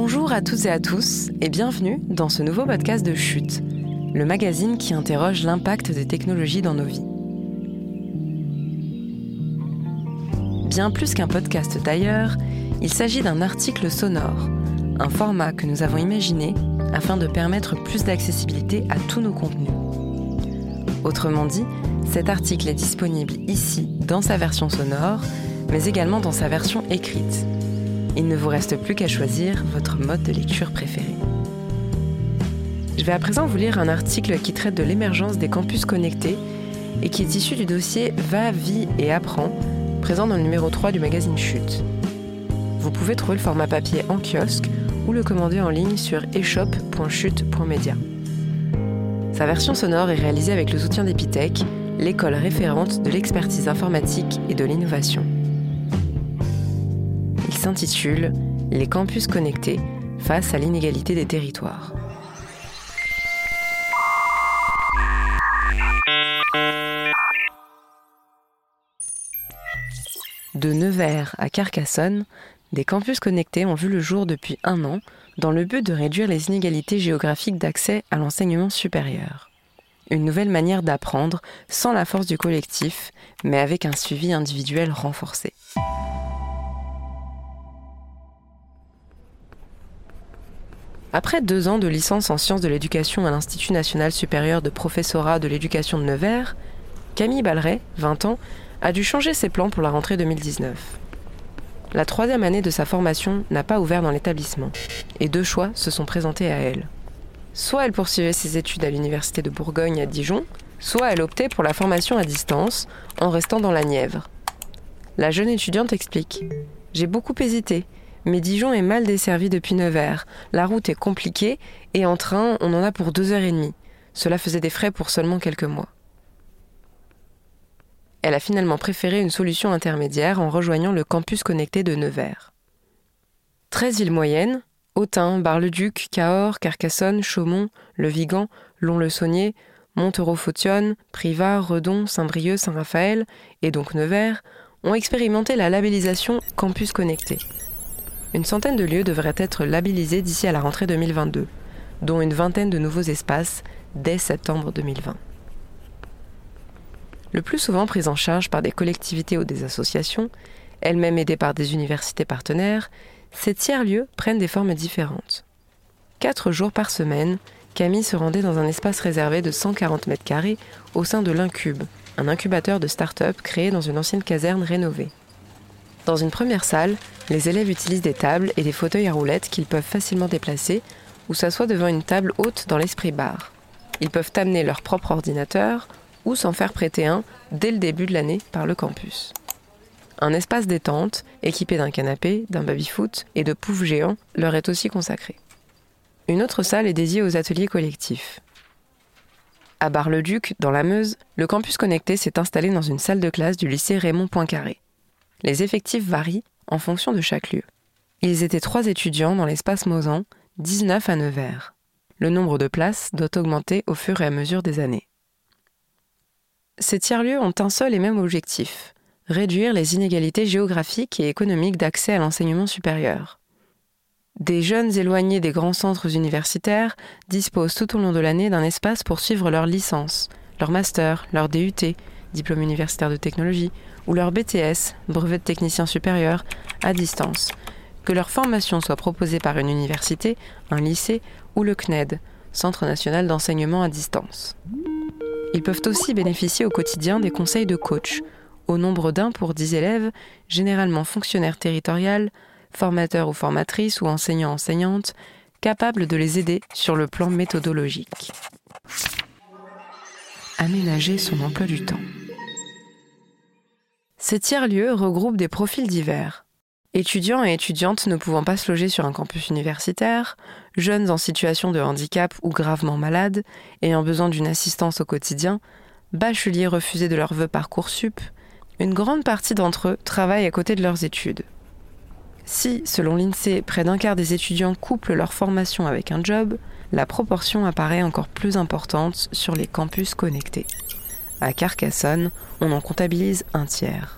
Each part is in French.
Bonjour à toutes et à tous et bienvenue dans ce nouveau podcast de Chute, le magazine qui interroge l'impact des technologies dans nos vies. Bien plus qu'un podcast d'ailleurs, il s'agit d'un article sonore, un format que nous avons imaginé afin de permettre plus d'accessibilité à tous nos contenus. Autrement dit, cet article est disponible ici dans sa version sonore, mais également dans sa version écrite. Il ne vous reste plus qu'à choisir votre mode de lecture préféré. Je vais à présent vous lire un article qui traite de l'émergence des campus connectés et qui est issu du dossier Va, Vie et Apprends, présent dans le numéro 3 du magazine Chute. Vous pouvez trouver le format papier en kiosque ou le commander en ligne sur eshop.chute.media. Sa version sonore est réalisée avec le soutien d'Epitech, l'école référente de l'expertise informatique et de l'innovation s'intitule Les campus connectés face à l'inégalité des territoires. De Nevers à Carcassonne, des campus connectés ont vu le jour depuis un an dans le but de réduire les inégalités géographiques d'accès à l'enseignement supérieur. Une nouvelle manière d'apprendre sans la force du collectif, mais avec un suivi individuel renforcé. Après deux ans de licence en sciences de l'éducation à l'Institut national supérieur de professorat de l'éducation de Nevers, Camille Balleret, 20 ans, a dû changer ses plans pour la rentrée 2019. La troisième année de sa formation n'a pas ouvert dans l'établissement, et deux choix se sont présentés à elle. Soit elle poursuivait ses études à l'Université de Bourgogne à Dijon, soit elle optait pour la formation à distance en restant dans la Nièvre. La jeune étudiante explique J'ai beaucoup hésité, mais Dijon est mal desservi depuis Nevers. La route est compliquée et en train, on en a pour deux heures et demie. Cela faisait des frais pour seulement quelques mois. Elle a finalement préféré une solution intermédiaire en rejoignant le campus connecté de Nevers. 13 villes moyennes, Autun, Bar-le-Duc, Cahors, Carcassonne, Chaumont, Le Vigan, Lons-le-Saunier, Montereau-Fautionne, Privas, Redon, Saint-Brieuc, Saint-Raphaël et donc Nevers ont expérimenté la labellisation Campus Connecté. Une centaine de lieux devraient être labellisés d'ici à la rentrée 2022, dont une vingtaine de nouveaux espaces dès septembre 2020. Le plus souvent pris en charge par des collectivités ou des associations, elles-mêmes aidées par des universités partenaires, ces tiers-lieux prennent des formes différentes. Quatre jours par semaine, Camille se rendait dans un espace réservé de 140 mètres carrés au sein de l'Incube, un incubateur de start-up créé dans une ancienne caserne rénovée. Dans une première salle, les élèves utilisent des tables et des fauteuils à roulettes qu'ils peuvent facilement déplacer ou s'assoient devant une table haute dans l'esprit bar. Ils peuvent amener leur propre ordinateur ou s'en faire prêter un dès le début de l'année par le campus. Un espace détente, équipé d'un canapé, d'un baby-foot et de poufs géants, leur est aussi consacré. Une autre salle est dédiée aux ateliers collectifs. À Bar-le-Duc, dans la Meuse, le campus connecté s'est installé dans une salle de classe du lycée Raymond Poincaré. Les effectifs varient en fonction de chaque lieu. Ils étaient trois étudiants dans l'espace Mosan, 19 à Nevers. Le nombre de places doit augmenter au fur et à mesure des années. Ces tiers-lieux ont un seul et même objectif réduire les inégalités géographiques et économiques d'accès à l'enseignement supérieur. Des jeunes éloignés des grands centres universitaires disposent tout au long de l'année d'un espace pour suivre leur licence, leur master, leur DUT, diplôme universitaire de technologie, ou leur BTS, brevet de technicien supérieur, à distance. Que leur formation soit proposée par une université, un lycée ou le CNED, Centre national d'enseignement à distance. Ils peuvent aussi bénéficier au quotidien des conseils de coach, au nombre d'un pour dix élèves, généralement fonctionnaires territoriales, formateurs ou formatrices ou enseignants-enseignantes, capables de les aider sur le plan méthodologique. Aménager son emploi du temps. Ces tiers-lieux regroupent des profils divers. Étudiants et étudiantes ne pouvant pas se loger sur un campus universitaire, jeunes en situation de handicap ou gravement malades, ayant besoin d'une assistance au quotidien, bacheliers refusés de leur vœu Parcoursup, une grande partie d'entre eux travaillent à côté de leurs études. Si, selon l'INSEE, près d'un quart des étudiants couplent leur formation avec un job, la proportion apparaît encore plus importante sur les campus connectés. À Carcassonne, on en comptabilise un tiers.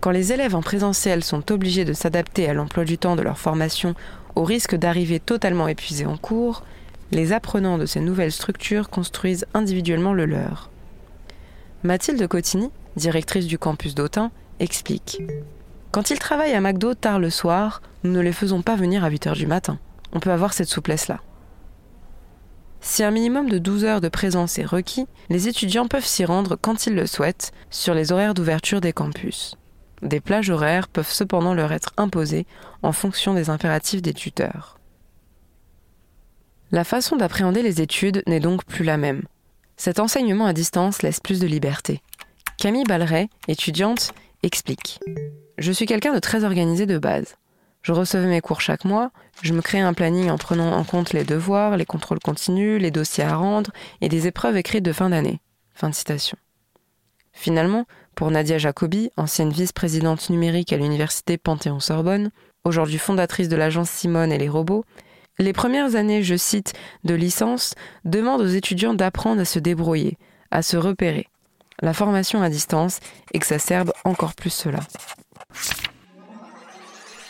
Quand les élèves en présentiel sont obligés de s'adapter à l'emploi du temps de leur formation au risque d'arriver totalement épuisés en cours, les apprenants de ces nouvelles structures construisent individuellement le leur. Mathilde Cotigny, directrice du campus d'Autun, explique Quand ils travaillent à McDo tard le soir, nous ne les faisons pas venir à 8 heures du matin. On peut avoir cette souplesse-là. Si un minimum de 12 heures de présence est requis, les étudiants peuvent s'y rendre quand ils le souhaitent sur les horaires d'ouverture des campus. Des plages horaires peuvent cependant leur être imposées en fonction des impératifs des tuteurs. La façon d'appréhender les études n'est donc plus la même. Cet enseignement à distance laisse plus de liberté. Camille Balleret, étudiante, explique. Je suis quelqu'un de très organisé de base. Je recevais mes cours chaque mois, je me créais un planning en prenant en compte les devoirs, les contrôles continus, les dossiers à rendre et des épreuves écrites de fin d'année. Fin de citation. Finalement, pour Nadia Jacobi, ancienne vice-présidente numérique à l'université Panthéon-Sorbonne, aujourd'hui fondatrice de l'agence Simone et les robots, les premières années, je cite, de licence demandent aux étudiants d'apprendre à se débrouiller, à se repérer. La formation à distance exacerbe encore plus cela.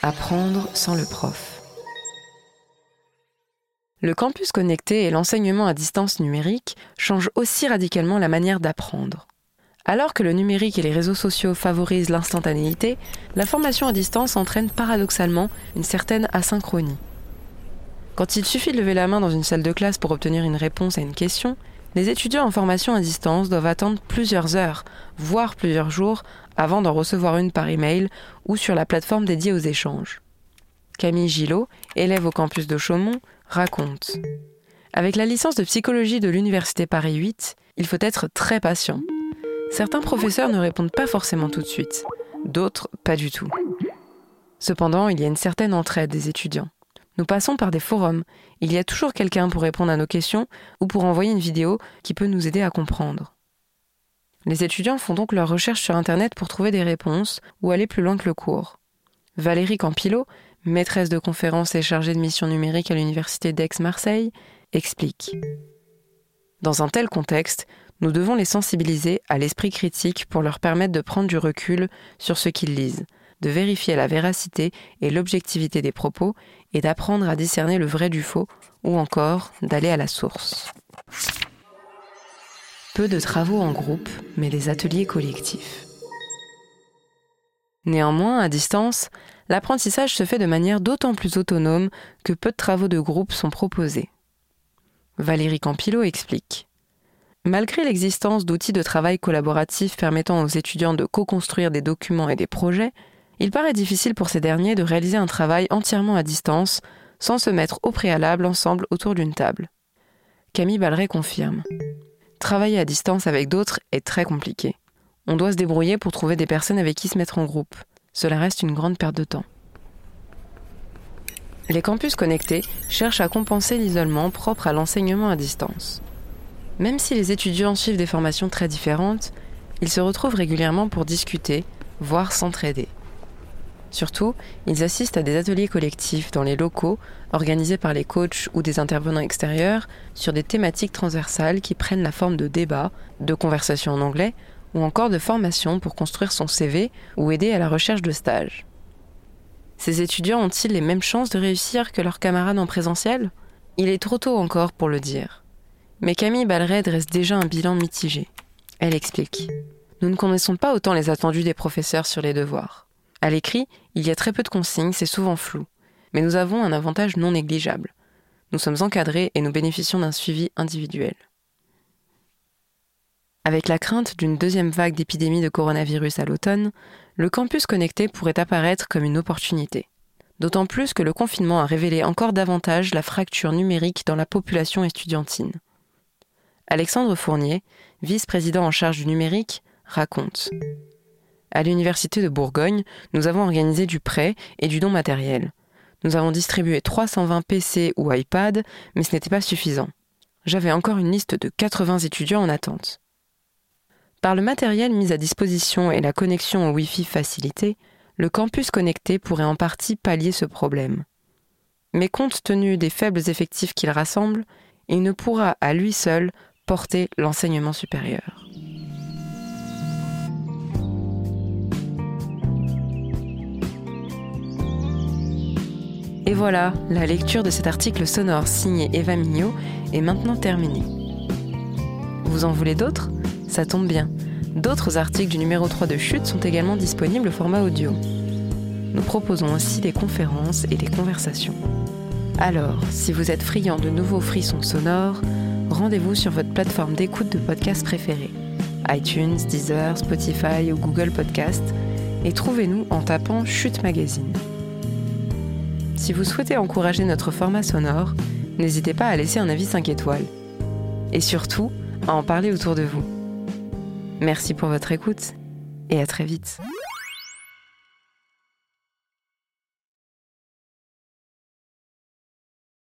Apprendre sans le prof. Le campus connecté et l'enseignement à distance numérique changent aussi radicalement la manière d'apprendre. Alors que le numérique et les réseaux sociaux favorisent l'instantanéité, la formation à distance entraîne paradoxalement une certaine asynchronie. Quand il suffit de lever la main dans une salle de classe pour obtenir une réponse à une question, les étudiants en formation à distance doivent attendre plusieurs heures, voire plusieurs jours, avant d'en recevoir une par email ou sur la plateforme dédiée aux échanges. Camille Gillot, élève au campus de Chaumont, raconte Avec la licence de psychologie de l'Université Paris 8, il faut être très patient. Certains professeurs ne répondent pas forcément tout de suite, d'autres pas du tout. Cependant, il y a une certaine entraide des étudiants. Nous passons par des forums. Il y a toujours quelqu'un pour répondre à nos questions ou pour envoyer une vidéo qui peut nous aider à comprendre. Les étudiants font donc leurs recherches sur Internet pour trouver des réponses ou aller plus loin que le cours. Valérie Campillo, maîtresse de conférences et chargée de mission numérique à l'université d'Aix-Marseille, explique. Dans un tel contexte, nous devons les sensibiliser à l'esprit critique pour leur permettre de prendre du recul sur ce qu'ils lisent, de vérifier la véracité et l'objectivité des propos et d'apprendre à discerner le vrai du faux ou encore d'aller à la source. Peu de travaux en groupe, mais les ateliers collectifs. Néanmoins, à distance, l'apprentissage se fait de manière d'autant plus autonome que peu de travaux de groupe sont proposés. Valérie Campillo explique. Malgré l'existence d'outils de travail collaboratifs permettant aux étudiants de co-construire des documents et des projets, il paraît difficile pour ces derniers de réaliser un travail entièrement à distance, sans se mettre au préalable ensemble autour d'une table. Camille Balleret confirme. Travailler à distance avec d'autres est très compliqué. On doit se débrouiller pour trouver des personnes avec qui se mettre en groupe. Cela reste une grande perte de temps. Les campus connectés cherchent à compenser l'isolement propre à l'enseignement à distance. Même si les étudiants suivent des formations très différentes, ils se retrouvent régulièrement pour discuter, voire s'entraider. Surtout, ils assistent à des ateliers collectifs dans les locaux, organisés par les coachs ou des intervenants extérieurs, sur des thématiques transversales qui prennent la forme de débats, de conversations en anglais, ou encore de formations pour construire son CV ou aider à la recherche de stages. Ces étudiants ont-ils les mêmes chances de réussir que leurs camarades en présentiel? Il est trop tôt encore pour le dire. Mais Camille Balleret dresse déjà un bilan mitigé. Elle explique. Nous ne connaissons pas autant les attendus des professeurs sur les devoirs. À l'écrit, il y a très peu de consignes, c'est souvent flou. Mais nous avons un avantage non négligeable. Nous sommes encadrés et nous bénéficions d'un suivi individuel. Avec la crainte d'une deuxième vague d'épidémie de coronavirus à l'automne, le campus connecté pourrait apparaître comme une opportunité. D'autant plus que le confinement a révélé encore davantage la fracture numérique dans la population estudiantine. Alexandre Fournier, vice-président en charge du numérique, raconte à l'Université de Bourgogne, nous avons organisé du prêt et du don matériel. Nous avons distribué 320 PC ou iPad, mais ce n'était pas suffisant. J'avais encore une liste de 80 étudiants en attente. Par le matériel mis à disposition et la connexion au Wi-Fi facilitée, le campus connecté pourrait en partie pallier ce problème. Mais compte tenu des faibles effectifs qu'il rassemble, il ne pourra à lui seul porter l'enseignement supérieur. Et voilà, la lecture de cet article sonore signé Eva Mignot est maintenant terminée. Vous en voulez d'autres? Ça tombe bien. D'autres articles du numéro 3 de Chute sont également disponibles au format audio. Nous proposons aussi des conférences et des conversations. Alors, si vous êtes friand de nouveaux frissons sonores, rendez-vous sur votre plateforme d'écoute de podcast préférée, iTunes, Deezer, Spotify ou Google Podcast, et trouvez-nous en tapant Chute Magazine. Si vous souhaitez encourager notre format sonore, n'hésitez pas à laisser un avis 5 étoiles. Et surtout, à en parler autour de vous. Merci pour votre écoute et à très vite.